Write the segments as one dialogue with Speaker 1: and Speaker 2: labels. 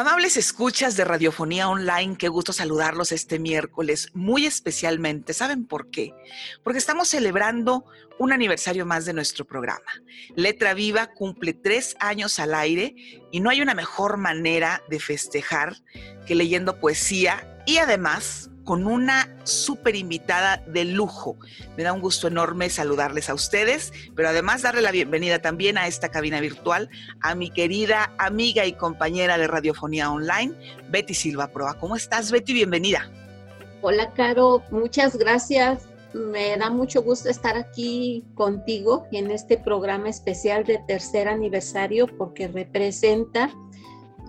Speaker 1: Amables escuchas de Radiofonía Online, qué gusto saludarlos este miércoles, muy especialmente. ¿Saben por qué? Porque estamos celebrando un aniversario más de nuestro programa. Letra Viva cumple tres años al aire y no hay una mejor manera de festejar que leyendo poesía y además con una súper invitada de lujo. Me da un gusto enorme saludarles a ustedes, pero además darle la bienvenida también a esta cabina virtual a mi querida amiga y compañera de Radiofonía Online, Betty Silva Proa. ¿Cómo estás, Betty? Bienvenida.
Speaker 2: Hola, Caro. Muchas gracias. Me da mucho gusto estar aquí contigo en este programa especial de tercer aniversario porque representa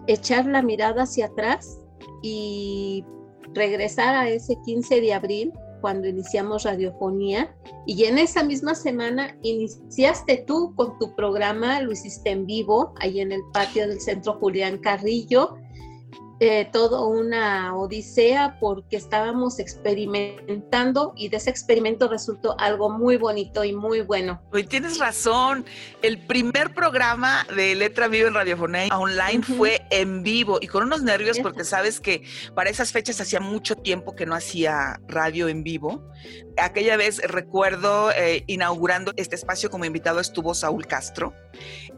Speaker 2: echar la mirada hacia atrás y regresar a ese 15 de abril cuando iniciamos radiofonía y en esa misma semana iniciaste tú con tu programa, lo hiciste en vivo ahí en el patio del Centro Julián Carrillo eh, todo una odisea porque estábamos experimentando y de ese experimento resultó algo muy bonito y muy bueno.
Speaker 1: Hoy tienes razón, el primer programa de Letra Viva en Radiofonía Online fue en vivo y con unos nervios porque sabes que para esas fechas hacía mucho tiempo que no hacía radio en vivo. Aquella vez recuerdo eh, inaugurando este espacio como invitado estuvo Saúl Castro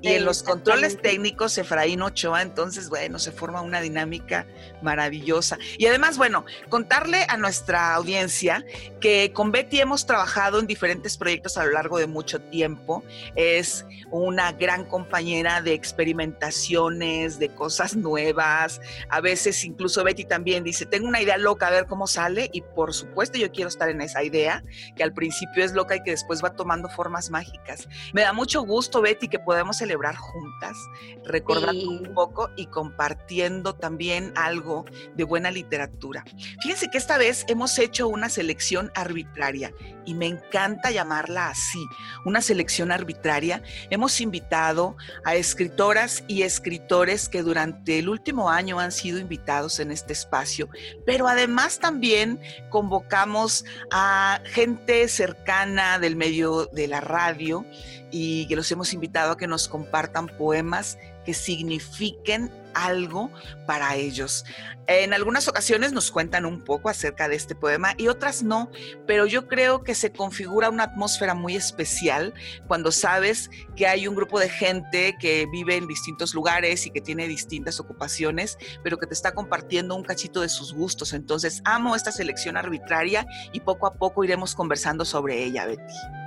Speaker 1: y en los controles técnicos Efraín Ochoa, entonces bueno, se forma una dinámica maravillosa. Y además, bueno, contarle a nuestra audiencia que con Betty hemos trabajado en diferentes proyectos a lo largo de mucho tiempo. Es una gran compañera de experimentaciones, de cosas nuevas. A veces incluso Betty también dice, tengo una idea loca, a ver cómo sale. Y por supuesto yo quiero estar en esa idea, que al principio es loca y que después va tomando formas mágicas. Me da mucho gusto, Betty, que podemos celebrar juntas, recordando un poco y compartiendo también algo de buena literatura. Fíjense que esta vez hemos hecho una selección arbitraria y me encanta llamarla así, una selección arbitraria. Hemos invitado a escritoras y escritores que durante el último año han sido invitados en este espacio, pero además también convocamos a gente cercana del medio de la radio y que los hemos invitado a que nos compartan poemas que signifiquen algo para ellos. En algunas ocasiones nos cuentan un poco acerca de este poema y otras no, pero yo creo que se configura una atmósfera muy especial cuando sabes que hay un grupo de gente que vive en distintos lugares y que tiene distintas ocupaciones, pero que te está compartiendo un cachito de sus gustos. Entonces, amo esta selección arbitraria y poco a poco iremos conversando sobre ella, Betty.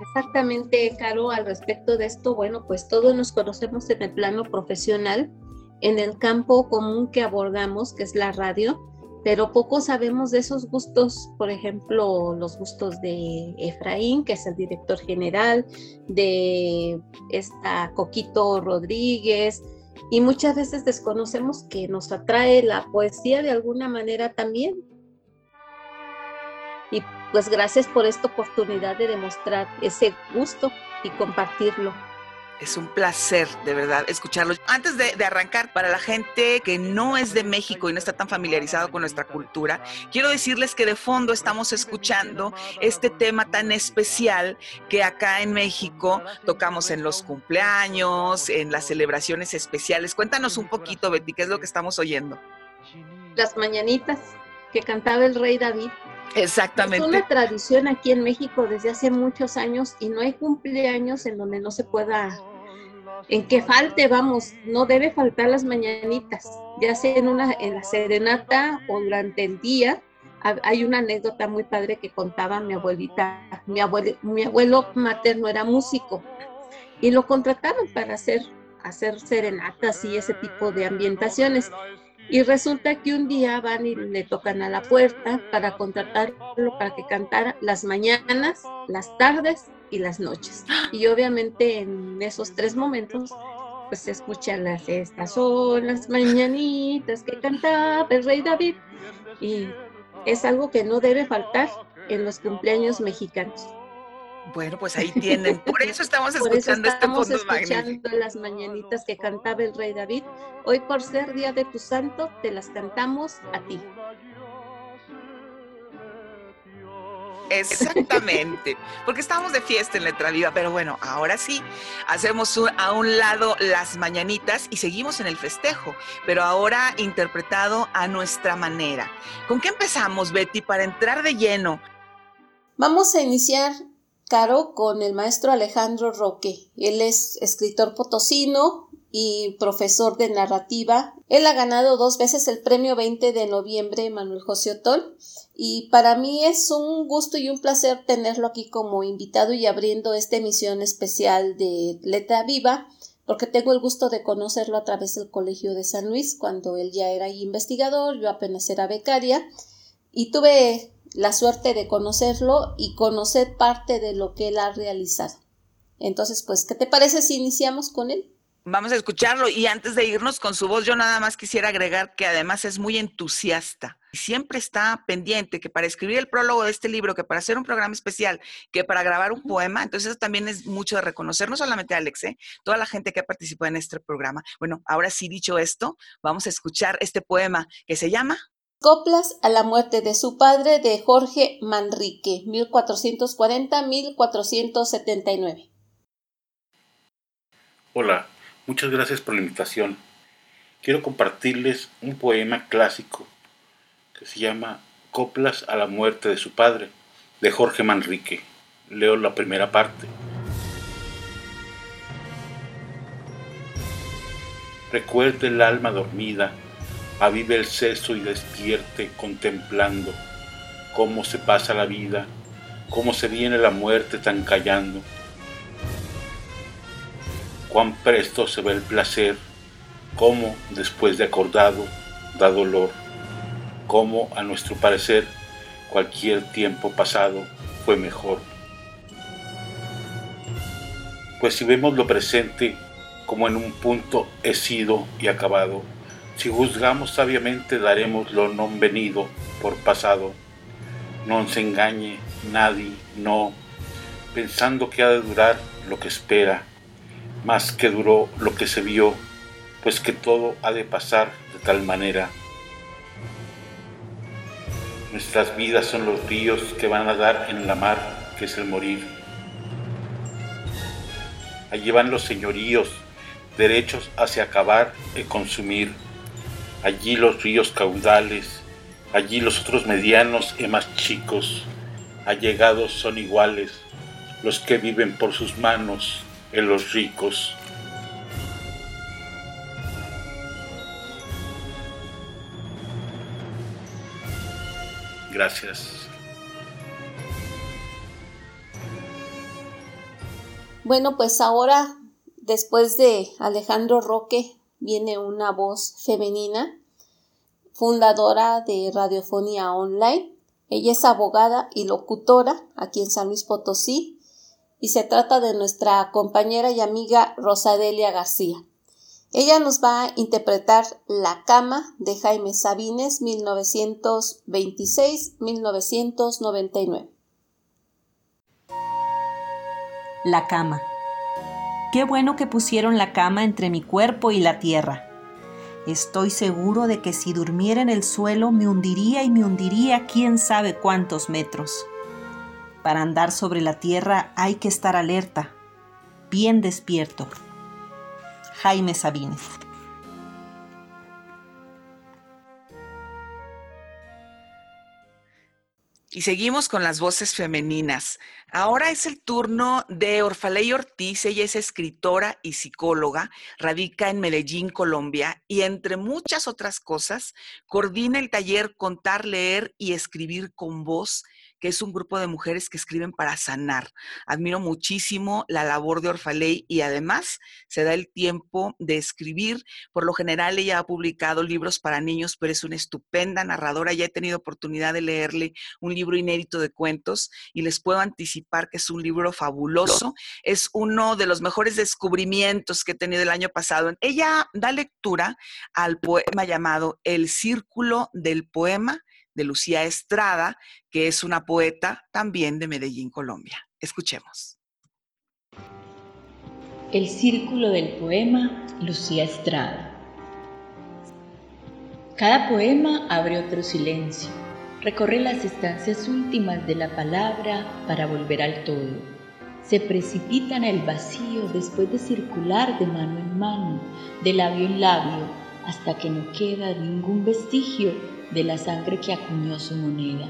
Speaker 2: Exactamente, Caro, al respecto de esto, bueno, pues todos nos conocemos en el plano profesional, en el campo común que abordamos, que es la radio, pero poco sabemos de esos gustos, por ejemplo, los gustos de Efraín, que es el director general, de esta Coquito Rodríguez, y muchas veces desconocemos que nos atrae la poesía de alguna manera también. Y pues gracias por esta oportunidad de demostrar ese gusto y compartirlo.
Speaker 1: Es un placer, de verdad, escucharlo. Antes de, arrancar, para la gente que no es de México y no está tan familiarizado con nuestra cultura, quiero decirles que de fondo estamos escuchando este tema tan especial que acá en México tocamos en los cumpleaños, en las celebraciones especiales. Cuéntanos un poquito, Betty, ¿qué es lo que estamos oyendo?
Speaker 2: Las mañanitas que cantaba el rey David.
Speaker 1: Exactamente.
Speaker 2: Es una tradición aquí en México desde hace muchos años y no hay cumpleaños en donde no se pueda, en que falte, vamos, no debe faltar las mañanitas, ya sea en, una, en la serenata o durante el día. Hay una anécdota muy padre que contaba mi abuelita, mi abuelo, mi abuelo materno era músico y lo contrataron para hacer, hacer serenatas y ese tipo de ambientaciones. Y resulta que un día van y le tocan a la puerta para contratarlo para que cantara las mañanas, las tardes y las noches. Y obviamente en esos tres momentos pues se escuchan las estas son las mañanitas que cantaba el rey David y es algo que no debe faltar en los cumpleaños mexicanos.
Speaker 1: Bueno, pues ahí tienen. Por eso estamos escuchando
Speaker 2: este estamos escuchando las mañanitas que cantaba el rey David. Hoy por ser día de tu santo, te las cantamos a ti.
Speaker 1: Exactamente, porque estábamos de fiesta en Letra Viva, pero bueno, ahora sí, hacemos a un lado las mañanitas y seguimos en el festejo, pero ahora interpretado a nuestra manera. ¿Con qué empezamos, Betty, para entrar de lleno?
Speaker 2: Vamos a iniciar, Caro, con el maestro Alejandro Roque. Él es escritor potosino, y profesor de narrativa. Él ha ganado dos veces el premio 20 de noviembre Manuel José Otol y para mí es un gusto y un placer tenerlo aquí como invitado y abriendo esta emisión especial de Letra Viva porque tengo el gusto de conocerlo a través del Colegio de San Luis cuando él ya era investigador, yo apenas era becaria y tuve la suerte de conocerlo y conocer parte de lo que él ha realizado. Entonces, pues, ¿qué te parece si iniciamos con él?
Speaker 1: Vamos a escucharlo y antes de irnos con su voz, yo nada más quisiera agregar que además es muy entusiasta y siempre está pendiente que para escribir el prólogo de este libro, que para hacer un programa especial, que para grabar un poema, entonces eso también es mucho de reconocer, no solamente a Alex, ¿eh? toda la gente que ha participado en este programa. Bueno, ahora sí dicho esto, vamos a escuchar este poema que se llama
Speaker 2: Coplas a la muerte de su padre de Jorge Manrique, 1440-1479.
Speaker 3: Hola, Muchas gracias por la invitación. Quiero compartirles un poema clásico que se llama Coplas a la muerte de su padre, de Jorge Manrique. Leo la primera parte. Recuerde el alma dormida, avive el seso y despierte contemplando cómo se pasa la vida, cómo se viene la muerte tan callando cuán presto se ve el placer, cómo después de acordado da dolor, cómo a nuestro parecer cualquier tiempo pasado fue mejor. Pues si vemos lo presente como en un punto he sido y acabado, si juzgamos sabiamente daremos lo no venido por pasado. No se engañe nadie, no, pensando que ha de durar lo que espera más que duró lo que se vio, pues que todo ha de pasar de tal manera. Nuestras vidas son los ríos que van a dar en la mar, que es el morir. Allí van los señoríos, derechos hacia acabar y consumir. Allí los ríos caudales, allí los otros medianos y más chicos, allegados son iguales, los que viven por sus manos, en los ricos. Gracias.
Speaker 2: Bueno, pues ahora, después de Alejandro Roque, viene una voz femenina, fundadora de Radiofonía Online. Ella es abogada y locutora aquí en San Luis Potosí y se trata de nuestra compañera y amiga Rosadelia García. Ella nos va a interpretar La cama de Jaime Sabines 1926-1999.
Speaker 4: La cama. Qué bueno que pusieron la cama entre mi cuerpo y la tierra. Estoy seguro de que si durmiera en el suelo me hundiría y me hundiría quién sabe cuántos metros. Para andar sobre la tierra hay que estar alerta, bien despierto. Jaime Sabines.
Speaker 1: Y seguimos con las voces femeninas. Ahora es el turno de Orfaley Ortiz. Ella es escritora y psicóloga, radica en Medellín, Colombia, y entre muchas otras cosas, coordina el taller Contar, Leer y Escribir con Voz que es un grupo de mujeres que escriben para sanar. Admiro muchísimo la labor de Orfaley y además se da el tiempo de escribir. Por lo general ella ha publicado libros para niños, pero es una estupenda narradora. Ya he tenido oportunidad de leerle un libro inédito de cuentos y les puedo anticipar que es un libro fabuloso. Es uno de los mejores descubrimientos que he tenido el año pasado. Ella da lectura al poema llamado El Círculo del Poema de Lucía Estrada, que es una poeta también de Medellín, Colombia. Escuchemos.
Speaker 5: El círculo del poema Lucía Estrada. Cada poema abre otro silencio, recorre las estancias últimas de la palabra para volver al todo. Se precipita en el vacío después de circular de mano en mano, de labio en labio, hasta que no queda ningún vestigio de la sangre que acuñó su moneda.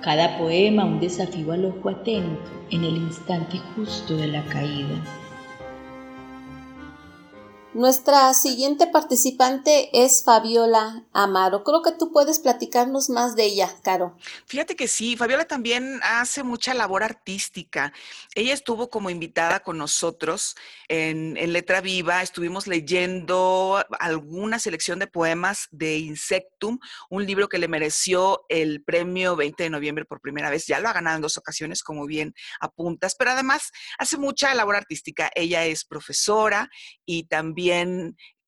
Speaker 5: Cada poema un desafío al ojo atento en el instante justo de la caída.
Speaker 2: Nuestra siguiente participante es Fabiola Amaro. Creo que tú puedes platicarnos más de ella, Caro.
Speaker 1: Fíjate que sí, Fabiola también hace mucha labor artística. Ella estuvo como invitada con nosotros en, Letra Viva, estuvimos leyendo alguna selección de poemas de Insectum, un libro que le mereció el premio 20 de noviembre por primera vez. Ya lo ha ganado en dos ocasiones, como bien apuntas, pero además hace mucha labor artística. Ella es profesora y también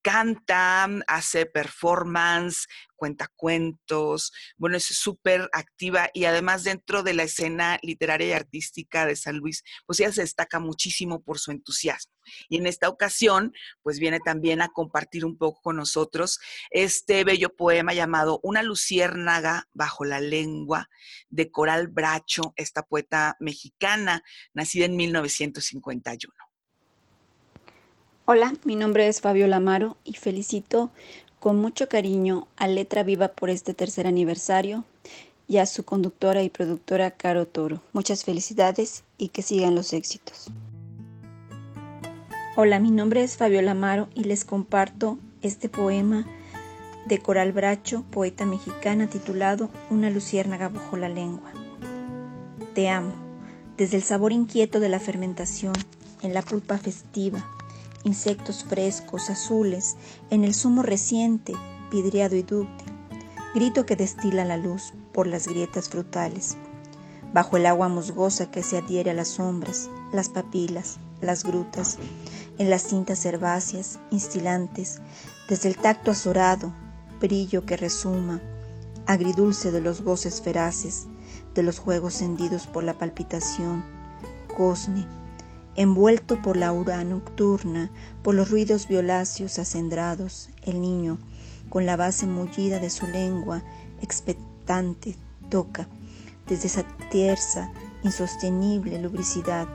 Speaker 1: canta, hace performance, cuenta cuentos, bueno, es súper activa y además dentro de la escena literaria y artística de San Luis, pues ella se destaca muchísimo por su entusiasmo. Y en esta ocasión, pues viene también a compartir un poco con nosotros este bello poema llamado Una luciérnaga bajo la lengua de Coral Bracho, esta poeta mexicana, nacida en 1951.
Speaker 6: Hola, mi nombre es Fabiola Amaro y felicito con mucho cariño a Letra Viva por este tercer aniversario y a su conductora y productora Caro Toro. Muchas felicidades y que sigan los éxitos. Hola, mi nombre es Fabiola Amaro y les comparto este poema de Coral Bracho, poeta mexicana, titulado Una luciérnaga bajo la lengua. Te amo, desde el sabor inquieto de la fermentación, en la pulpa festiva, insectos frescos, azules, en el zumo reciente, vidriado y dúctil, grito que destila la luz por las grietas frutales, bajo el agua musgosa que se adhiere a las sombras, las papilas, las grutas, en las cintas herbáceas, instilantes, desde el tacto azorado, brillo que resuma, agridulce de los goces feraces, de los juegos hendidos por la palpitación, cosne, envuelto por la aura nocturna, por los ruidos violáceos acendrados, el niño, con la base mullida de su lengua, expectante, toca, desde esa tierza, insostenible lubricidad,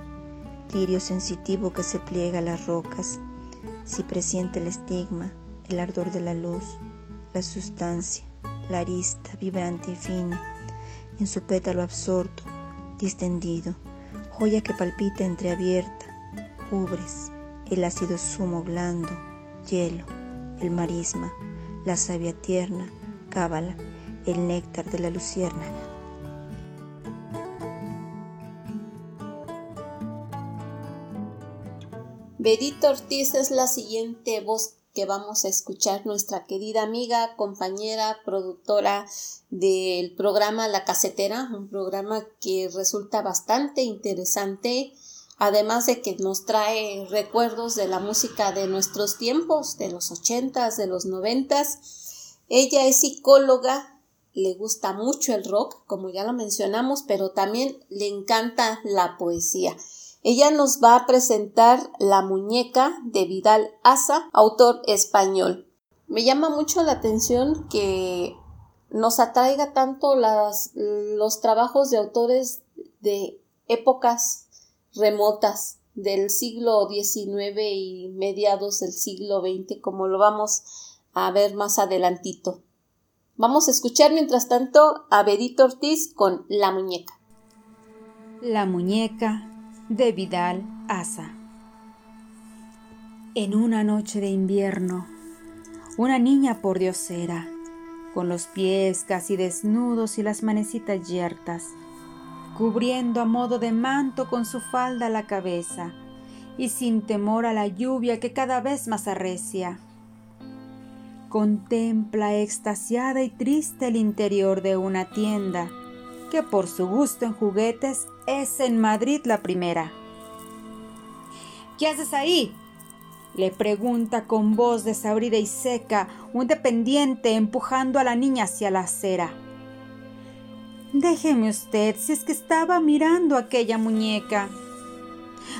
Speaker 6: lirio sensitivo que se pliega a las rocas, si presiente el estigma, el ardor de la luz, la sustancia, la arista vibrante y fina, en su pétalo absorto, distendido, joya que palpita entreabierta, ubres, el ácido zumo blando, hielo, el marisma, la savia tierna, cábala, el néctar de la luciérnaga.
Speaker 2: Bedito Ortiz es la siguiente voz que vamos a escuchar nuestra querida amiga, compañera, productora del programa La Casetera, un programa que resulta bastante interesante, además de que nos trae recuerdos de la música de nuestros tiempos, de los ochentas, de los noventas. Ella es psicóloga, le gusta mucho el rock, como ya lo mencionamos, pero también le encanta la poesía. Ella nos va a presentar La muñeca de Vidal Asa, autor español. Me llama mucho la atención que nos atraiga tanto las, los trabajos de autores de épocas remotas del siglo XIX y mediados del siglo XX, como lo vamos a ver más adelantito. Vamos a escuchar mientras tanto a Bedito Ortiz con La muñeca.
Speaker 6: La muñeca de Vidal Asa. En una noche de invierno, una niña por diosera, con los pies casi desnudos y las manecitas yertas, cubriendo a modo de manto con su falda la cabeza y sin temor a la lluvia que cada vez más arrecia. Contempla extasiada y triste el interior de una tienda que por su gusto en juguetes es en Madrid la primera. ¿Qué haces ahí? le pregunta con voz desabrida y seca un dependiente empujando a la niña hacia la acera. Déjeme usted, si es que estaba mirando aquella muñeca.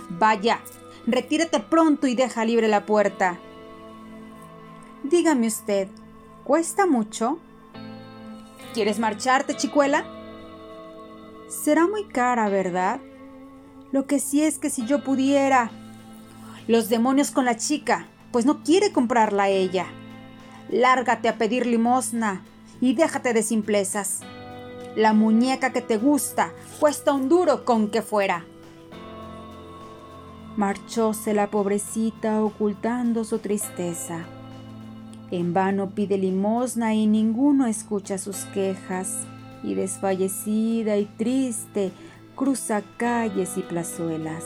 Speaker 6: Vaya, retírate pronto y deja libre la puerta. Dígame usted, ¿cuesta mucho?
Speaker 7: ¿Quieres marcharte, chicuela? Será muy cara, ¿verdad? Lo que sí es que si yo pudiera... Los demonios con la chica, pues no quiere comprarla ella. Lárgate a pedir limosna y déjate de simplezas. La muñeca que te gusta cuesta un duro con que fuera. Marchóse la pobrecita ocultando su tristeza. En vano pide limosna y ninguno escucha sus quejas, y desfallecida y triste cruza calles y plazuelas,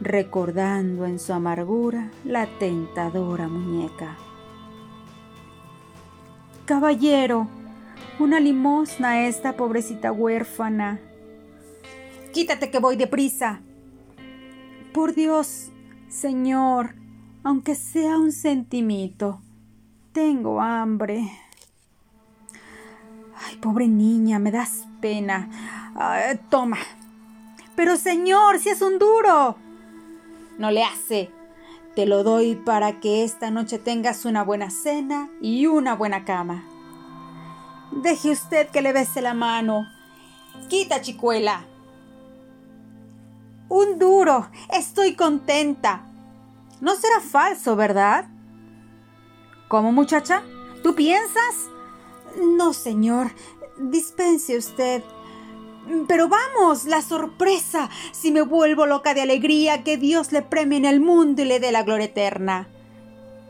Speaker 7: recordando en su amargura la tentadora muñeca. Caballero, una limosna a esta pobrecita huérfana. Quítate que voy deprisa. Por Dios, Señor, aunque sea un centimito, tengo hambre. Ay, pobre niña, me das pena. toma. Pero Señor, si es un duro. No le hace. Te lo doy para que esta noche tengas una buena cena y una buena cama. Deje usted que le bese la mano. Quita, chicuela. Un duro. Estoy contenta. No será falso, ¿verdad? ¿Cómo, muchacha? ¿Tú piensas? No, señor. Dispense usted. Pero vamos, la sorpresa. Si me vuelvo loca de alegría, que Dios le premie en el mundo y le dé la gloria eterna.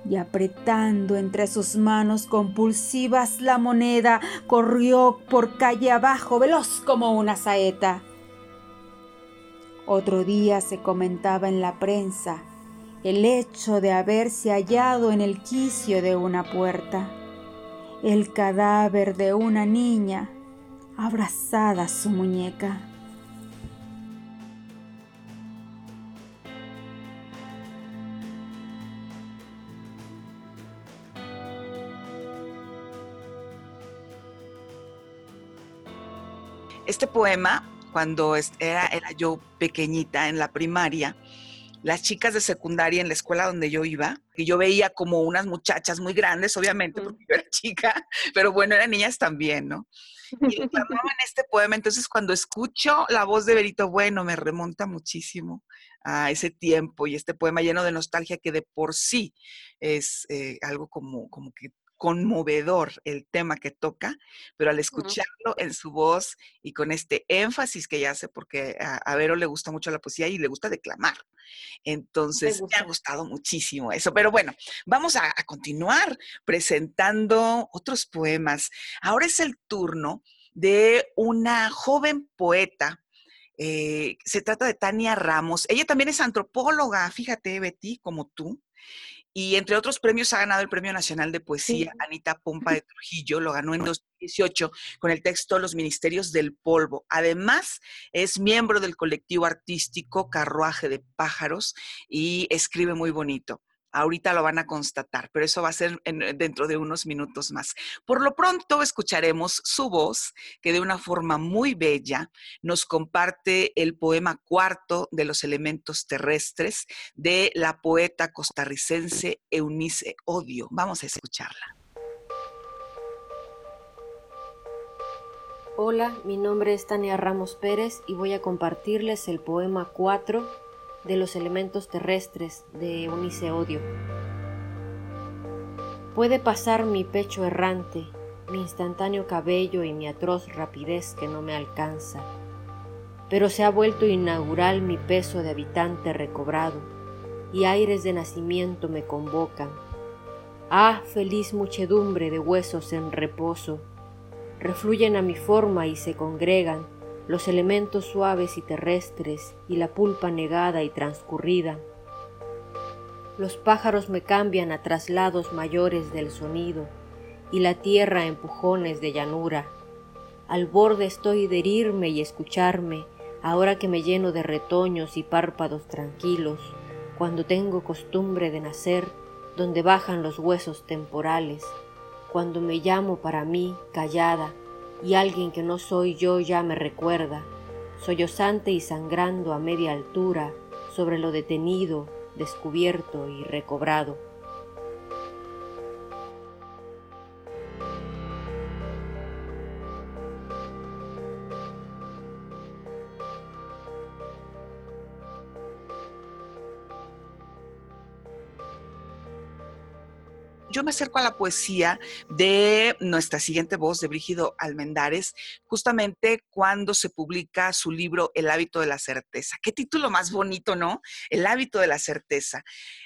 Speaker 7: Y apretando entre sus manos compulsivas la moneda, corrió por calle abajo, veloz como una saeta. Otro día se comentaba en la prensa el hecho de haberse hallado en el quicio de una puerta, el cadáver de una niña abrazada a su muñeca.
Speaker 1: Este poema, cuando era, era yo pequeñita en la primaria, las chicas de secundaria en la escuela donde yo iba, que yo veía como unas muchachas muy grandes, obviamente, porque yo era chica, pero bueno, eran niñas también, ¿no? Y declamaban este poema. Entonces, cuando escucho la voz de Berito Bueno, me remonta muchísimo a ese tiempo y este poema lleno de nostalgia que de por sí es eh, algo como, como que conmovedor el tema que toca, pero al escucharlo en su voz y con este énfasis que ella hace, porque a, Vero le gusta mucho la poesía y le gusta declamar. Entonces, me, ha gustado muchísimo eso. Pero bueno, vamos a, continuar presentando otros poemas. Ahora es el turno de una joven poeta eh, se trata de Tania Ramos. Ella también es antropóloga, fíjate, Betty, como tú. Y entre otros premios ha ganado el Premio Nacional de Poesía Anita Pompa de Trujillo, lo ganó en 2018 con el texto Los Ministerios del Polvo. Además, es miembro del colectivo artístico Carruaje de Pájaros y escribe muy bonito. Ahorita lo van a constatar, pero eso va a ser dentro de unos minutos más. Por lo pronto escucharemos su voz, que de una forma muy bella nos comparte el poema cuarto de los elementos terrestres de la poeta costarricense Eunice Odio. Vamos a escucharla.
Speaker 8: Hola, mi nombre es Tania Ramos Pérez y voy a compartirles el poema 4 de los elementos terrestres de Eunice Odio. Puede pasar mi pecho errante, mi instantáneo cabello y mi atroz rapidez que no me alcanza, pero se ha vuelto inaugural mi peso de habitante recobrado, y aires de nacimiento me convocan. Ah, feliz muchedumbre de huesos en reposo, refluyen a mi forma y se congregan, los elementos suaves y terrestres y la pulpa negada y transcurrida. Los pájaros me cambian a traslados mayores del sonido y la tierra empujones de llanura. Al borde estoy de herirme y escucharme, ahora que me lleno de retoños y párpados tranquilos, cuando tengo costumbre de nacer donde bajan los huesos temporales, cuando me llamo para mí callada, y alguien que no soy yo ya me recuerda, sollozante y sangrando a media altura sobre lo detenido, descubierto y recobrado.
Speaker 1: Yo me acerco a la poesía de nuestra siguiente voz, de Brígido Almendares, justamente cuando se publica su libro El hábito de la certeza. Qué título más bonito, ¿no? El hábito de la certeza.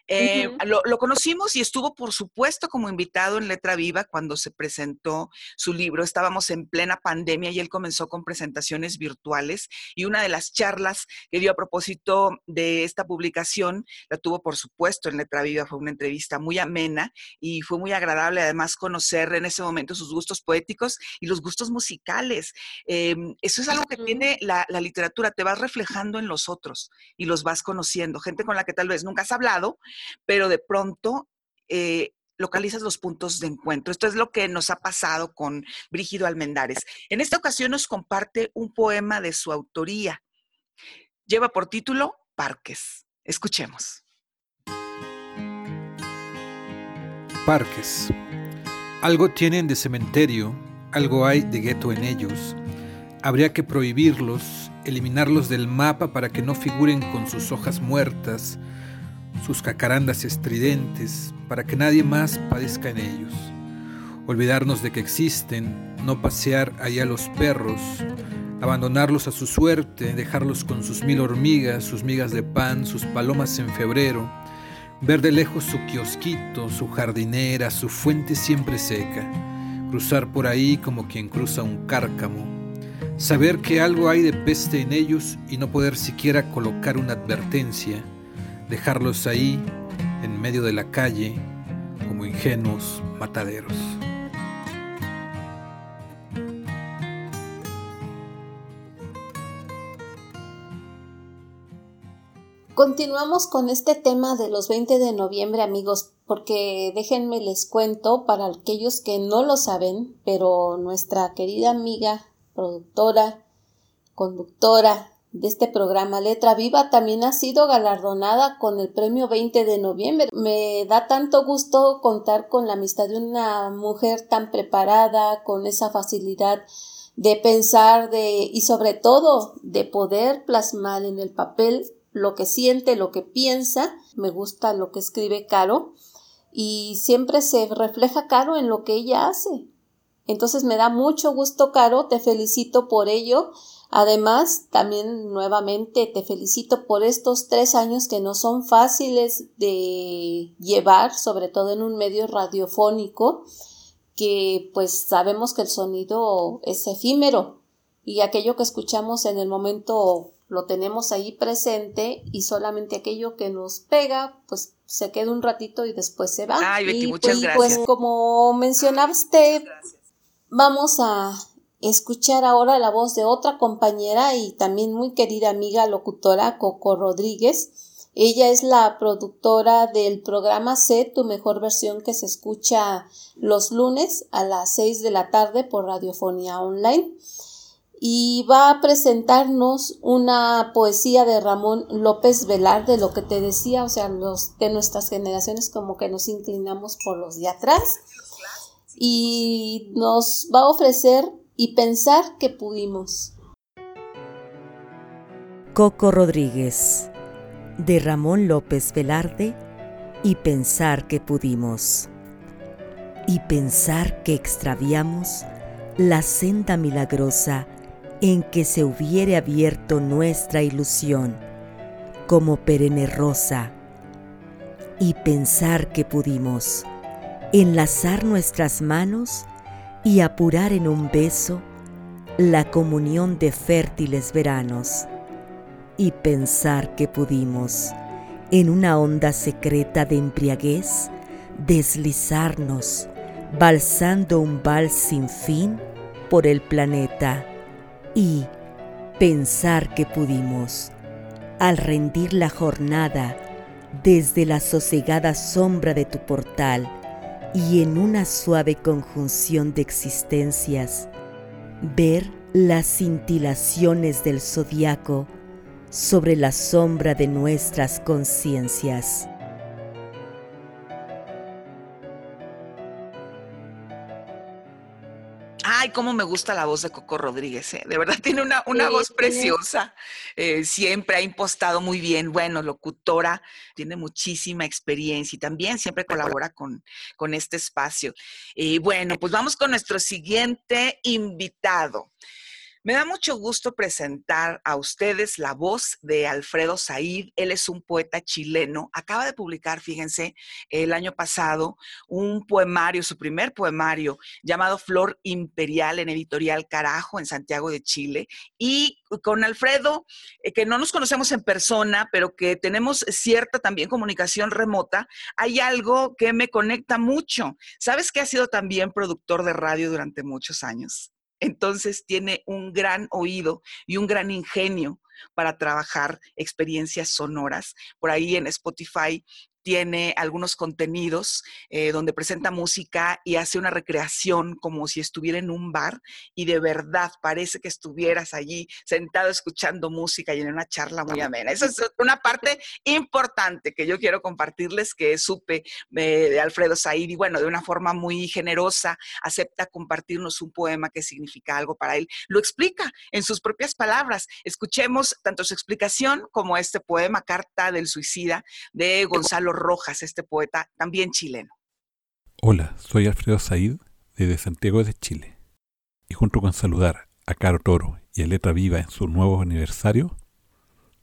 Speaker 1: Eh, lo, conocimos y estuvo, por supuesto, como invitado en Letra Viva cuando se presentó su libro. Estábamos en plena pandemia y él comenzó con presentaciones virtuales y una de las charlas que dio a propósito de esta publicación la tuvo, por supuesto, en Letra Viva. Fue una entrevista muy amena y fue muy agradable además conocer en ese momento sus gustos poéticos y los gustos musicales. Em, eso es algo que tiene la, la literatura, te vas reflejando en los otros y los vas conociendo. Gente con la que tal vez nunca has hablado, pero de pronto eh, localizas los puntos de encuentro. Esto es lo que nos ha pasado con Brígido Almendares. En esta ocasión nos comparte un poema de su autoría. Lleva por título Parques. Escuchemos.
Speaker 9: Parques. Algo tienen de cementerio, algo hay de gueto en ellos. Habría que prohibirlos, eliminarlos del mapa para que no figuren con sus hojas muertas, sus cacarandas estridentes, para que nadie más padezca en ellos. Olvidarnos de que existen, no pasear allá los perros, abandonarlos a su suerte, dejarlos con sus mil hormigas, sus migas de pan, sus palomas en febrero, ver de lejos su kiosquito, su jardinera, su fuente siempre seca, cruzar por ahí como quien cruza un cárcamo, saber que algo hay de peste en ellos y no poder siquiera colocar una advertencia, dejarlos ahí, en medio de la calle, como ingenuos mataderos.
Speaker 2: Continuamos con este tema de los 20 de noviembre, amigos, porque déjenme les cuento para aquellos que no lo saben, pero nuestra querida amiga, productora, conductora, de este programa Letra Viva también ha sido galardonada con el premio 20 de noviembre. Me da tanto gusto contar con la amistad de una mujer tan preparada, con esa facilidad de pensar de y sobre todo de poder plasmar en el papel lo que siente, lo que piensa. Me gusta lo que escribe Caro y siempre se refleja Caro en lo que ella hace. Entonces me da mucho gusto, Caro, te felicito por ello Además, también nuevamente te felicito por estos tres años que no son fáciles de llevar, sobre todo en un medio radiofónico, que pues sabemos que el sonido es efímero y aquello que escuchamos en el momento lo tenemos ahí presente y solamente aquello que nos pega pues se queda un ratito y después se va.
Speaker 1: Ay, Betty,
Speaker 2: y,
Speaker 1: muchas
Speaker 2: pues,
Speaker 1: gracias.
Speaker 2: Pues como mencionaste, vamos a escuchar ahora la voz de otra compañera y también muy querida amiga locutora Coco Rodríguez. Ella es la productora del programa C, tu mejor versión que se escucha los lunes a las 6 de la tarde por Radiofonía Online. Y va a presentarnos una poesía de Ramón López Velarde, lo que te decía, o sea, los de nuestras generaciones como que nos inclinamos por los de atrás. Y nos va a ofrecer y pensar que pudimos.
Speaker 10: Coco Rodríguez, de Ramón López Velarde, y pensar que pudimos. Y pensar que extraviamos la senda milagrosa en que se hubiere abierto nuestra ilusión, como perenne rosa. Y pensar que pudimos enlazar nuestras manos y apurar en un beso la comunión de fértiles veranos y pensar que pudimos, en una onda secreta de embriaguez, deslizarnos, balsando un vals sin fin por el planeta y pensar que pudimos, al rendir la jornada desde la sosegada sombra de tu portal, y en una suave conjunción de existencias, ver las cintilaciones del zodiaco sobre la sombra de nuestras conciencias.
Speaker 1: Ay, cómo me gusta la voz de Coco Rodríguez, ¿eh? de verdad tiene una, una voz preciosa. Eh, siempre ha impostado muy bien, bueno, locutora, tiene muchísima experiencia y también siempre colabora con, con este espacio. Y bueno, pues vamos con nuestro siguiente invitado. Me da mucho gusto presentar a ustedes la voz de Alfredo Said. Él es un poeta chileno. Acaba de publicar, fíjense, el año pasado un poemario, su primer poemario, llamado Flor Imperial en Editorial Carajo en Santiago de Chile. Y con Alfredo, eh, que no nos conocemos en persona, pero que tenemos cierta también comunicación remota, hay algo que me conecta mucho. ¿Sabes que ha sido también productor de radio durante muchos años? Entonces tiene un gran oído y un gran ingenio para trabajar experiencias sonoras. Por ahí en Spotify tiene algunos contenidos eh, donde presenta música y hace una recreación como si estuviera en un bar y de verdad parece que estuvieras allí sentado escuchando música y en una charla muy amena. Esa es una parte importante que yo quiero compartirles que supe eh, de Alfredo Said y bueno, de una forma muy generosa acepta compartirnos un poema que significa algo para él. Lo explica en sus propias palabras. Escuchemos tanto su explicación como este poema, Carta del Suicida, de Gonzalo Rojas, este poeta también chileno.
Speaker 11: Hola, soy Alfredo Said desde Santiago de Chile. Y junto con saludar a Caro Toro y a Letra Viva en su nuevo aniversario,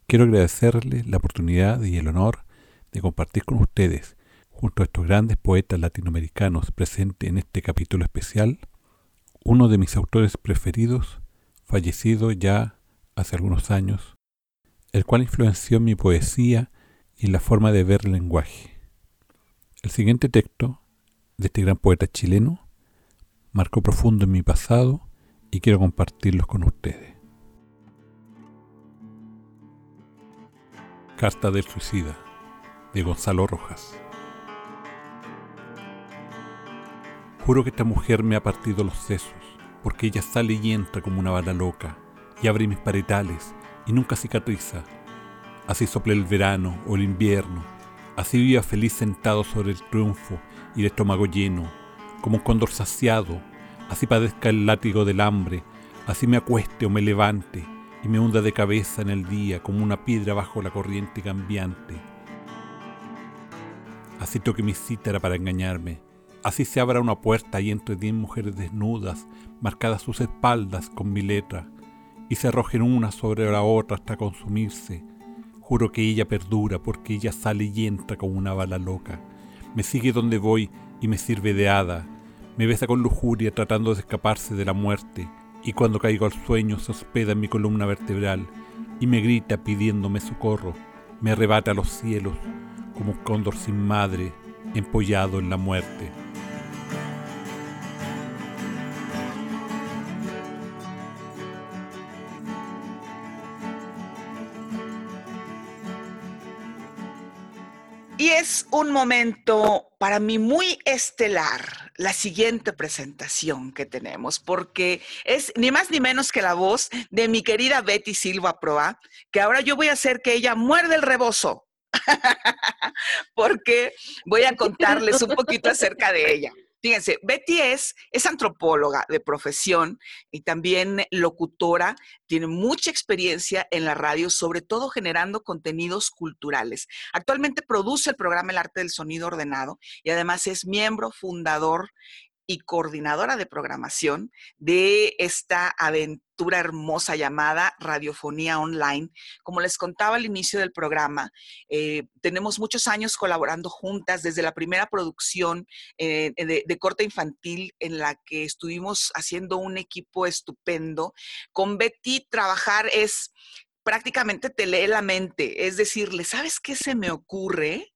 Speaker 11: quiero agradecerles la oportunidad y el honor de compartir con ustedes, junto a estos grandes poetas latinoamericanos presentes en este capítulo especial, uno de mis autores preferidos, fallecido ya hace algunos años, el cual influenció mi poesía y la forma de ver el lenguaje. El siguiente texto de este gran poeta chileno marcó profundo en mi pasado y quiero compartirlos con ustedes. Carta del suicida de Gonzalo Rojas. Juro que esta mujer me ha partido los sesos, porque ella sale y entra como una bala loca, y abre mis paretales, y nunca cicatriza, Así sople el verano o el invierno. Así viva feliz sentado sobre el triunfo y el estómago lleno, como un cóndor saciado. Así padezca el látigo del hambre. Así me acueste o me levante y me hunda de cabeza en el día como una piedra bajo la corriente cambiante. Así toque mi cítara para engañarme. Así se abra una puerta y entre diez mujeres desnudas, marcadas sus espaldas con mi letra, y se arrojen una sobre la otra hasta consumirse, Juro que ella perdura porque ella sale y entra como una bala loca. Me sigue donde voy y me sirve de hada. Me besa con lujuria tratando de escaparse de la muerte. Y cuando caigo al sueño se hospeda en mi columna vertebral y me grita pidiéndome socorro. Me arrebata a los cielos como un cóndor sin madre empollado en la muerte.
Speaker 1: Y es un momento para mí muy estelar, la siguiente presentación que tenemos, porque es ni más ni menos que la voz de mi querida Betty Silva Proa, que ahora yo voy a hacer que ella muerde el rebozo, porque voy a contarles un poquito acerca de ella. Fíjense, Betty es, es antropóloga de profesión y también locutora, tiene mucha experiencia en la radio, sobre todo generando contenidos culturales. Actualmente produce el programa El Arte del Sonido Ordenado y además es miembro fundador y coordinadora de programación de esta aventura hermosa llamada Radiofonía Online. Como les contaba al inicio del programa, eh, tenemos muchos años colaborando juntas desde la primera producción eh, de, corte infantil en la que estuvimos haciendo un equipo estupendo. Con Betty trabajar es prácticamente te lee la mente, es decir, ¿sabes qué se me ocurre?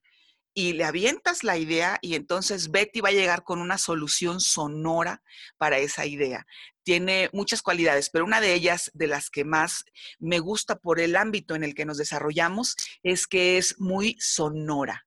Speaker 1: Y le avientas la idea y entonces Betty va a llegar con una solución sonora para esa idea. Tiene muchas cualidades, pero una de ellas, de las que más me gusta por el ámbito en el que nos desarrollamos, es que es muy sonora.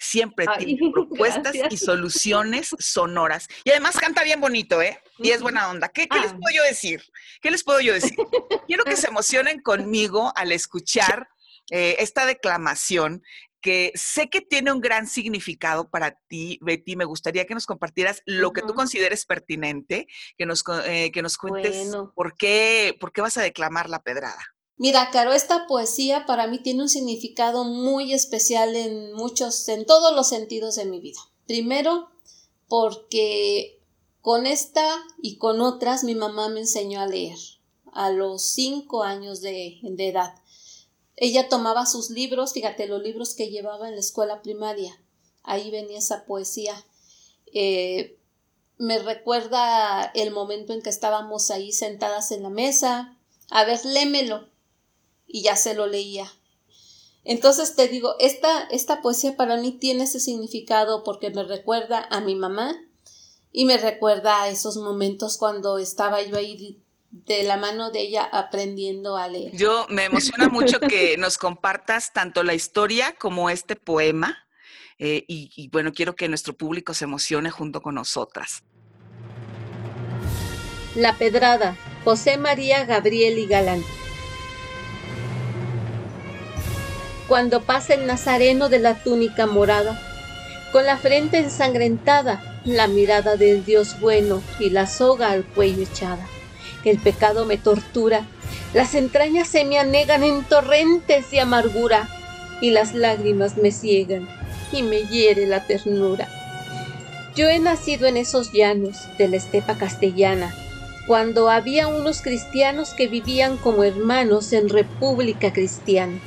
Speaker 1: Siempre tiene propuestas y soluciones sonoras. Y además canta bien bonito, ¿eh? Y es buena onda. ¿Qué, ¿Qué, les ah. puedo yo decir? ¿Qué les puedo yo decir? Quiero que se emocionen conmigo al escuchar eh, esta declamación que sé que tiene un gran significado para ti, Betty. Me gustaría que nos compartieras lo que tú consideres pertinente, que nos, eh, que nos cuentes por, qué, por qué vas a declamar la pedrada.
Speaker 2: Mira, Caro, esta poesía para mí tiene un significado muy especial en muchos, en todos los sentidos de mi vida. Primero, porque con esta y con otras mi mamá me enseñó a leer a los cinco años de, edad. Ella tomaba sus libros, fíjate, los libros que llevaba en la escuela primaria. Ahí venía esa poesía. Eh, me recuerda el momento en que estábamos ahí sentadas en la mesa. A ver, lémelo y ya se lo leía. Entonces te digo, esta, esta poesía para mí tiene ese significado porque me recuerda a mi mamá y me recuerda a esos momentos cuando estaba yo ahí de la mano de ella aprendiendo a leer.
Speaker 1: Yo me emociona mucho que nos compartas tanto la historia como este poema eh, y, y bueno, quiero que nuestro público se emocione junto con nosotras.
Speaker 2: La Pedrada, José María Gabriel y Galán. cuando pasa el nazareno de la túnica morada, con la frente ensangrentada, la mirada del Dios bueno y la soga al cuello echada. El pecado me tortura, las entrañas se me anegan en torrentes de amargura, y las lágrimas me ciegan y me hiere la ternura. Yo he nacido en esos llanos de la estepa castellana, cuando había unos cristianos que vivían como hermanos en república cristiana.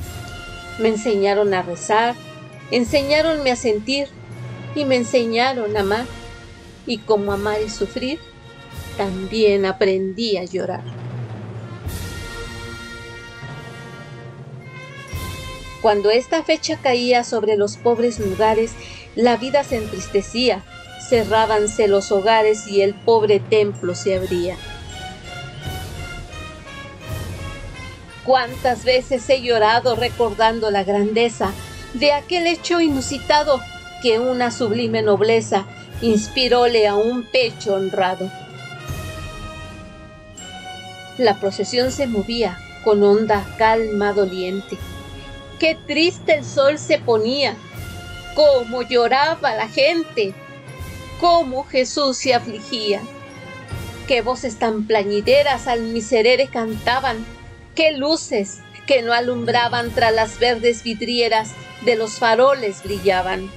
Speaker 2: Me enseñaron a rezar, enseñaronme a sentir y me enseñaron a amar. Y como amar y sufrir, también aprendí a llorar. Cuando esta fecha caía sobre los pobres lugares, la vida se entristecía, cerrábanse los hogares y el pobre templo se abría. Cuántas veces he llorado recordando la grandeza de aquel hecho inusitado que una sublime nobleza inspiróle a un pecho honrado. La procesión se movía con honda calma doliente. Qué triste el sol se ponía, cómo lloraba la gente, cómo Jesús se afligía. Qué voces tan plañideras al miserere cantaban qué luces que no alumbraban tras las verdes vidrieras de los faroles brillaban.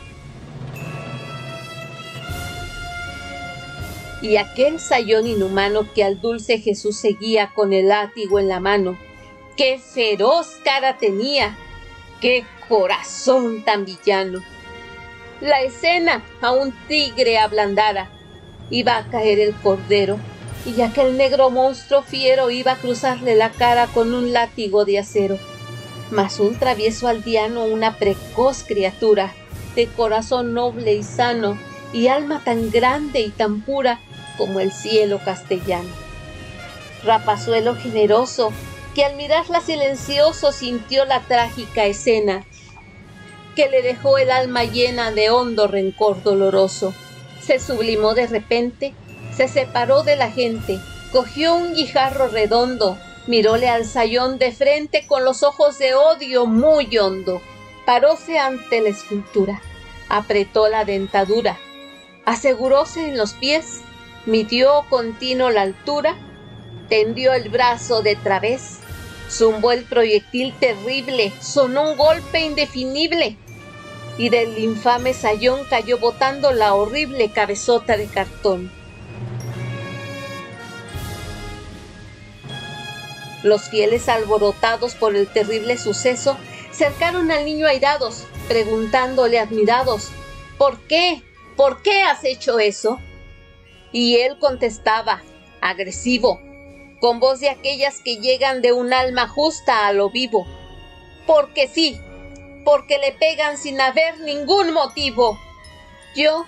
Speaker 2: Y aquel sayón inhumano que al dulce Jesús seguía con el látigo en la mano, qué feroz cara tenía, qué corazón tan villano. La escena a un tigre ablandara, iba a caer el cordero y aquel negro monstruo fiero iba a cruzarle la cara con un látigo de acero. Mas un travieso aldeano, una precoz criatura, de corazón noble y sano, y alma tan grande y tan pura como el cielo castellano. Rapazuelo generoso, que al mirarla silencioso sintió la trágica escena, que le dejó el alma llena de hondo rencor doloroso. Se sublimó de repente se separó de la gente, cogió un guijarro redondo, miróle al sayón de frente con los ojos de odio muy hondo, paróse ante la escultura, apretó la dentadura, aseguróse en los pies, midió continuo la altura, tendió el brazo de través, zumbó el proyectil terrible, sonó un golpe indefinible, y del infame sayón cayó botando la horrible cabezota de cartón. Los fieles alborotados por el terrible suceso cercaron al niño airados, preguntándole admirados, ¿por qué? ¿Por qué has hecho eso? Y él contestaba, agresivo, con voz de aquellas que llegan de un alma justa a lo vivo, porque sí, porque le pegan sin haber ningún motivo. Yo,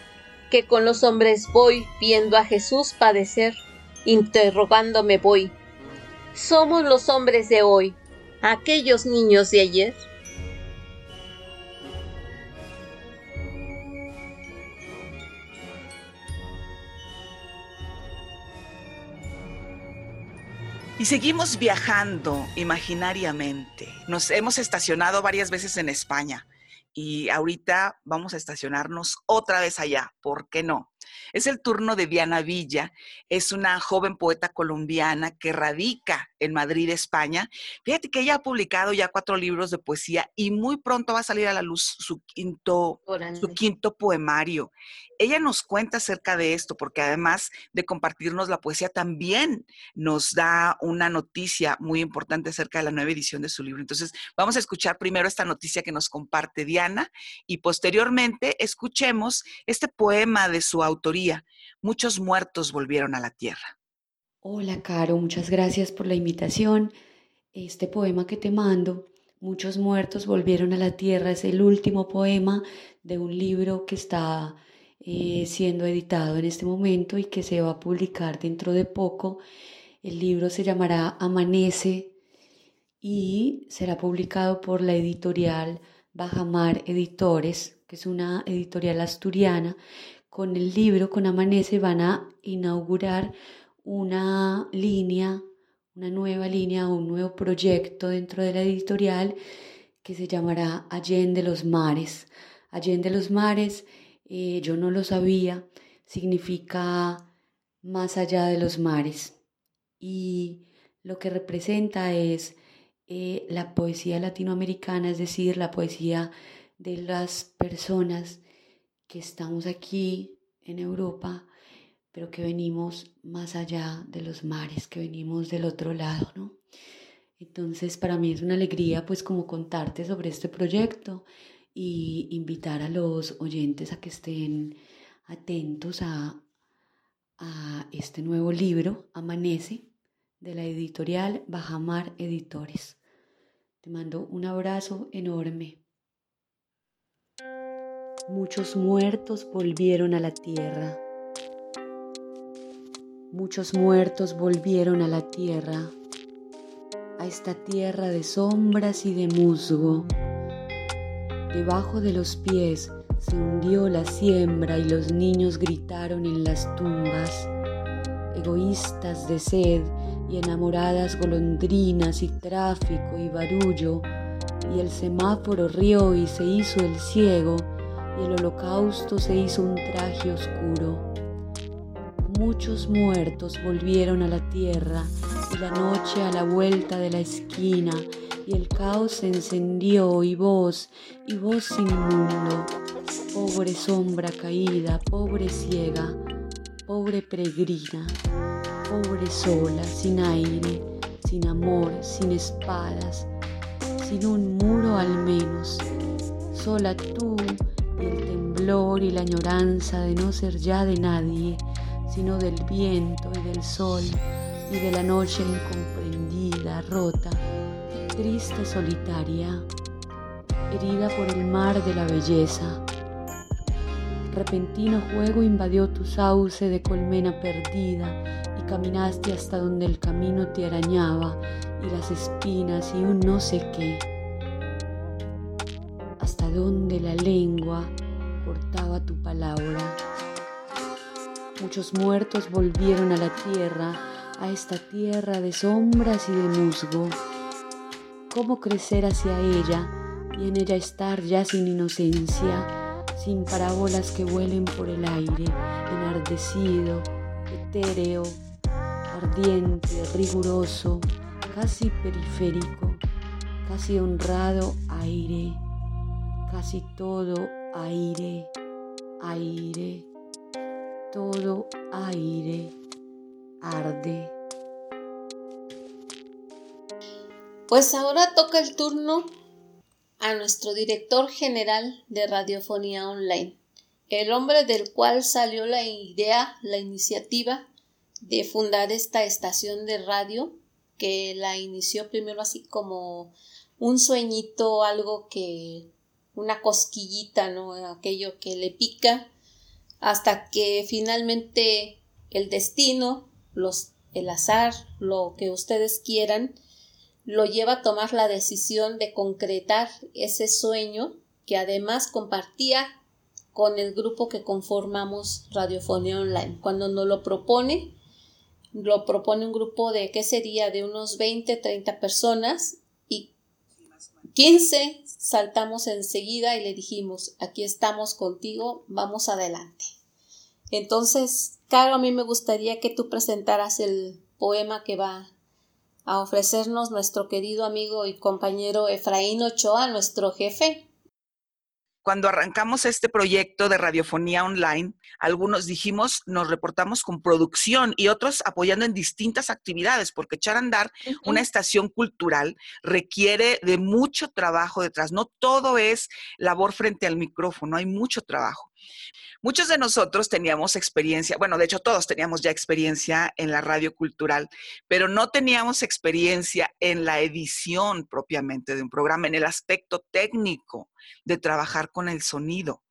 Speaker 2: que con los hombres voy viendo a Jesús padecer, interrogándome voy, somos los hombres de hoy, aquellos niños de ayer.
Speaker 1: Seguimos viajando imaginariamente. Nos hemos estacionado varias veces en España y ahorita vamos a estacionarnos otra vez allá, ¿por qué no? Es el turno de Diana Villa, es una joven poeta colombiana que radica en Madrid, España. Fíjate que ella ha publicado ya cuatro libros de poesía y muy pronto va a salir a la luz su quinto, su quinto poemario. Ella nos cuenta acerca de esto porque además de compartirnos la poesía, también nos da una noticia muy importante acerca de la nueva edición de su libro. Entonces, vamos a escuchar primero esta noticia que nos comparte Diana y posteriormente escuchemos este poema de su autoría, Muchos muertos volvieron a la tierra.
Speaker 12: Hola, Caro, muchas gracias por la invitación. Este poema que te mando, Muchos muertos volvieron a la tierra, es el último poema de un libro que está eh, siendo editado en este momento y que se va a publicar dentro de poco. El libro se llamará Amanece y será publicado por la editorial Bajamar Editores, que es una editorial asturiana. Con el libro, con Amanece, van a inaugurar una línea, una nueva línea, un nuevo proyecto dentro de la editorial que se llamará Allende los Mares. Allende los Mares eh, yo no lo sabía, significa más allá de los mares. Y lo que representa es eh, la poesía latinoamericana, es decir, la poesía de las personas que estamos aquí en Europa, pero que venimos más allá de los mares, que venimos del otro lado, ¿no? Entonces, para mí es una alegría, pues, como contarte sobre este proyecto, y invitar a los oyentes a que estén atentos a, a este nuevo libro, Amanece, de la editorial Bajamar Editores. Te mando un abrazo enorme. Muchos muertos volvieron a la tierra. Muchos muertos volvieron a la tierra, a esta tierra de sombras y de musgo Debajo de los pies se hundió la siembra y los niños gritaron en las tumbas, egoístas de sed y enamoradas golondrinas y tráfico y barullo, y el semáforo rió y se hizo el ciego, y el holocausto se hizo un traje oscuro. Muchos muertos volvieron a la tierra y la noche a la vuelta de la esquina y el caos se encendió y vos, y vos sin mundo, pobre sombra caída, pobre ciega, pobre peregrina, pobre sola, sin aire, sin amor, sin espadas, sin un muro al menos, sola tú y el temblor y la añoranza de no ser ya de nadie, sino del viento y del sol y de la noche incomprendida, rota triste solitaria, herida por el mar de la belleza. Repentino juego invadió tu sauce de colmena perdida y caminaste hasta donde el camino te arañaba y las espinas y un no sé qué. Hasta donde la lengua cortaba tu palabra. Muchos muertos volvieron a la tierra, a esta tierra de sombras y de musgo. Cómo crecer hacia ella y en ella estar ya sin inocencia, sin parábolas que vuelen por el aire, enardecido, etéreo, ardiente, riguroso, casi periférico, casi honrado aire, casi todo aire, aire, todo aire, arde.
Speaker 2: Pues ahora toca el turno a nuestro director general de Radiofonía Online, el hombre del cual salió la idea, la iniciativa de fundar esta estación de radio, que la inició primero así como un sueñito, algo que, una cosquillita, ¿no? Aquello que le pica, hasta que finalmente el destino, los, el azar, lo que ustedes quieran, lo lleva a tomar la decisión de concretar ese sueño que además compartía con el grupo que conformamos Radiofonía Online. Cuando nos lo propone, lo propone un grupo de, ¿qué sería? De unos 20, 30 personas y 15 saltamos enseguida y le dijimos, aquí estamos contigo, vamos adelante. Entonces, Caro, a mí me gustaría que tú presentaras el poema que va a ofrecernos nuestro querido amigo y compañero Efraín Ochoa, nuestro jefe.
Speaker 1: Cuando arrancamos este proyecto de radiofonía online, algunos dijimos nos reportamos con producción y otros apoyando en distintas actividades, porque echar a andar una estación cultural requiere de mucho trabajo detrás. No todo es labor frente al micrófono, hay mucho trabajo. Muchos de nosotros teníamos experiencia, bueno, de hecho todos teníamos ya experiencia en la radio cultural, pero no teníamos experiencia en la edición propiamente de un programa, en el aspecto técnico de trabajar con el sonido.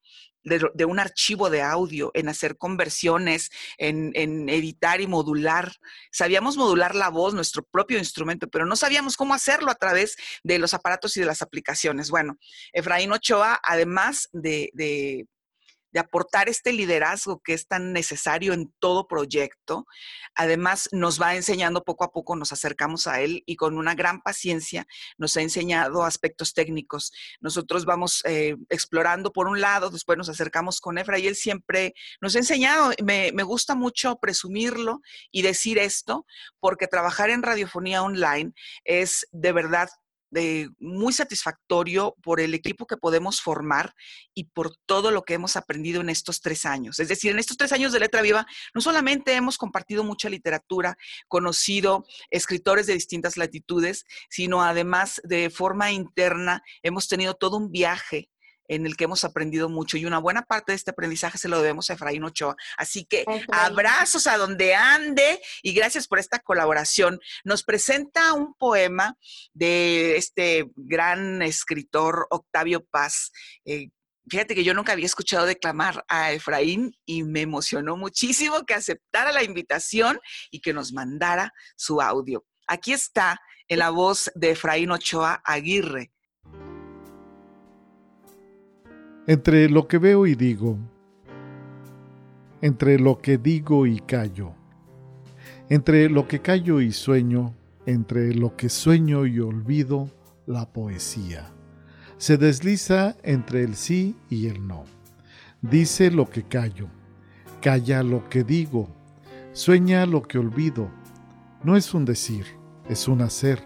Speaker 1: De, un archivo de audio, en hacer conversiones, en, editar y modular. Sabíamos modular la voz, nuestro propio instrumento, pero no sabíamos cómo hacerlo a través de los aparatos y de las aplicaciones. Bueno, Efraín Ochoa, además de, de de aportar este liderazgo que es tan necesario en todo proyecto. Además, nos va enseñando poco a poco, nos acercamos a él y con una gran paciencia nos ha enseñado aspectos técnicos. Nosotros vamos eh, explorando por un lado, después nos acercamos con Efra y él siempre nos ha enseñado. Me, me gusta mucho presumirlo y decir esto, porque trabajar en radiofonía online es de verdad muy satisfactorio por el equipo que podemos formar y por todo lo que hemos aprendido en estos tres años. Es decir, en estos tres años de Letra Viva, no solamente hemos compartido mucha literatura, conocido escritores de distintas latitudes, sino además de forma interna hemos tenido todo un viaje en el que hemos aprendido mucho y una buena parte de este aprendizaje se lo debemos a Efraín Ochoa. Así que abrazos a donde ande y gracias por esta colaboración. Nos presenta un poema de este gran escritor Octavio Paz. Eh, fíjate que yo nunca había escuchado declamar a Efraín y me emocionó muchísimo que aceptara la invitación y que nos mandara su audio. Aquí está en la voz de Efraín Ochoa Aguirre
Speaker 13: entre lo que veo y digo, entre lo que digo y callo, entre lo que callo y sueño, entre lo que sueño y olvido, la poesía. Se desliza entre el sí y el no. Dice lo que callo, calla lo que digo, sueña lo que olvido. No es un decir, es un hacer,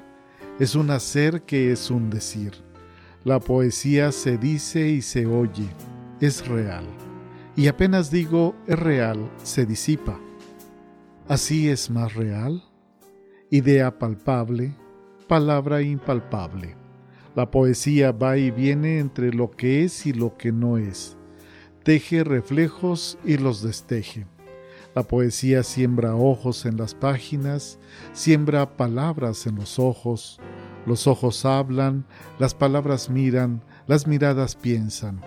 Speaker 13: es un hacer que es un decir la poesía se dice y se oye, es real. Y apenas digo es real, se disipa. Así es más real. Idea palpable, palabra impalpable. La poesía va y viene entre lo que es y lo que no es. Teje reflejos y los desteje. La poesía siembra ojos en las páginas, siembra palabras en los ojos, los ojos hablan, las palabras miran, las miradas piensan.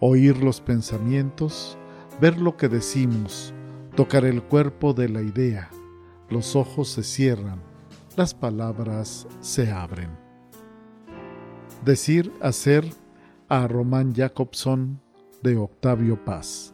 Speaker 13: Oír los pensamientos, ver lo que decimos, tocar el cuerpo de la idea. Los ojos se cierran, las palabras se abren. Decir, hacer a Román Jacobson de Octavio Paz.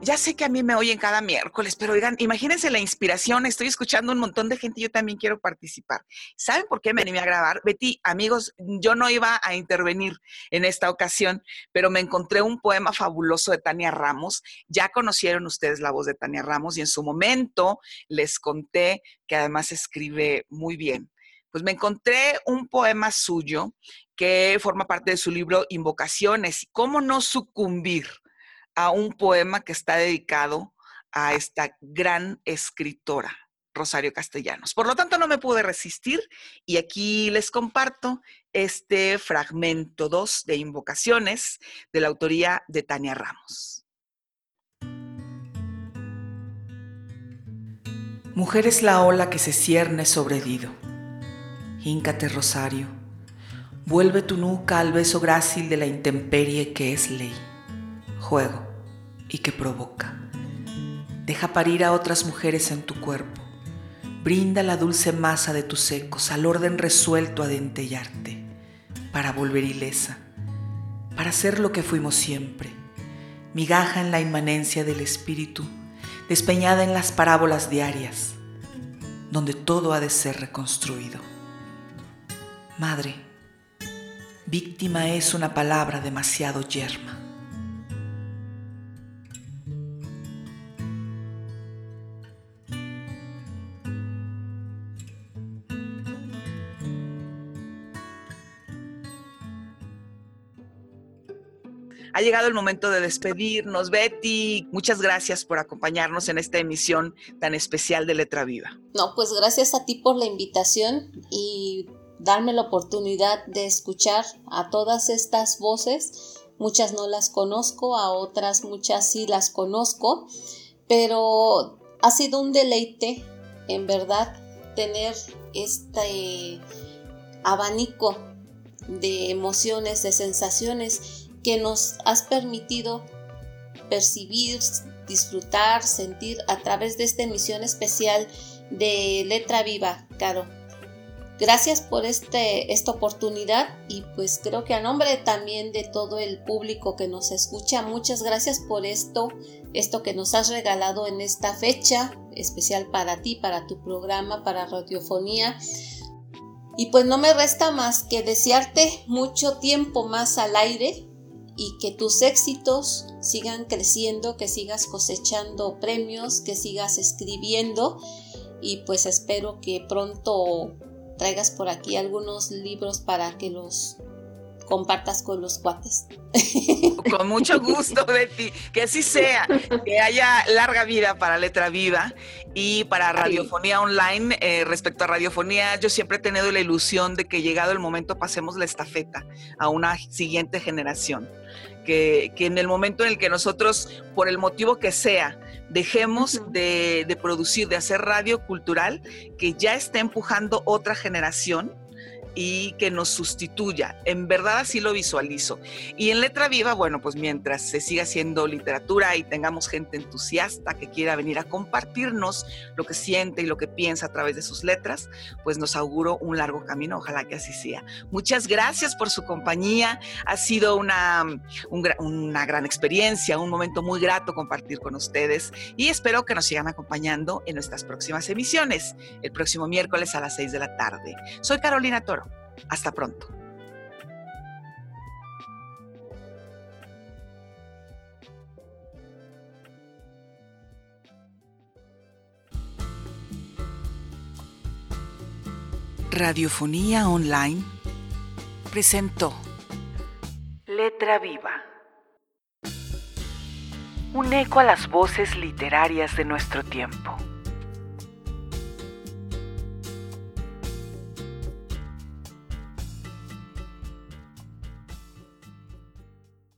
Speaker 1: Ya sé que a mí me oyen cada miércoles, pero oigan, imagínense la inspiración, estoy escuchando un montón de gente y yo también quiero participar. ¿Saben por qué me animé a grabar? Betty, amigos, yo no iba a intervenir en esta ocasión, pero me encontré un poema fabuloso de Tania Ramos. Ya conocieron ustedes la voz de Tania Ramos y en su momento les conté que además escribe muy bien. Pues me encontré un poema suyo que forma parte de su libro Invocaciones. ¿Cómo no sucumbir? A un poema que está dedicado a esta gran escritora, Rosario Castellanos. Por lo tanto, no me pude resistir y aquí les comparto este fragmento 2 de Invocaciones de la autoría de Tania Ramos. Mujer es la ola que se cierne sobre Dido. Híncate, Rosario. Vuelve tu nuca al beso grácil de la intemperie que es ley. Juego y que provoca. Deja parir a otras mujeres en tu cuerpo. Brinda la dulce masa de tus ecos al orden resuelto a dentellarte, para volver ilesa, para ser lo que fuimos siempre, migaja en la inmanencia del espíritu, despeñada en las parábolas diarias, donde todo ha de ser reconstruido. Madre, víctima es una palabra demasiado yerma. Ha llegado el momento de despedirnos. Betty, muchas gracias por acompañarnos en esta emisión tan especial de Letra Viva.
Speaker 2: No, pues gracias a ti por la invitación y darme la oportunidad de escuchar a todas estas voces. Muchas no las conozco, a otras muchas sí las conozco, pero ha sido un deleite, en verdad, tener este abanico de emociones, de sensaciones que nos has permitido percibir, disfrutar, sentir a través de esta emisión especial de Letra Viva, Caro. Gracias por este, esta oportunidad y pues creo que a nombre también de todo el público que nos escucha, muchas gracias por esto, esto que nos has regalado en esta fecha especial para ti, para tu programa, para Radiofonía. Y pues no me resta más que desearte mucho tiempo más al aire, y que tus éxitos sigan creciendo, que sigas cosechando premios, que sigas escribiendo. Y pues espero que pronto traigas por aquí algunos libros para que los compartas con los cuates.
Speaker 1: Con mucho gusto, Betty. Que así sea. Que haya larga vida para Letra Viva y para Radiofonía Online. Eh, respecto a Radiofonía, yo siempre he tenido la ilusión de que llegado el momento pasemos la estafeta a una siguiente generación. Que, que en el momento en el que nosotros, por el motivo que sea, dejemos de, de producir, de hacer radio cultural, que ya está empujando otra generación y que nos sustituya. En verdad así lo visualizo. Y en letra viva, bueno, pues mientras se siga haciendo literatura y tengamos gente entusiasta que quiera venir a compartirnos lo que siente y lo que piensa a través de sus letras, pues nos auguro un largo camino. Ojalá que así sea. Muchas gracias por su compañía. Ha sido una, una gran experiencia, un momento muy grato compartir con ustedes y espero que nos sigan acompañando en nuestras próximas emisiones, el próximo miércoles a las 6 de la tarde. Soy Carolina Toro. Hasta pronto. Radiofonía Online presentó Letra Viva. Un eco a las voces literarias de nuestro tiempo.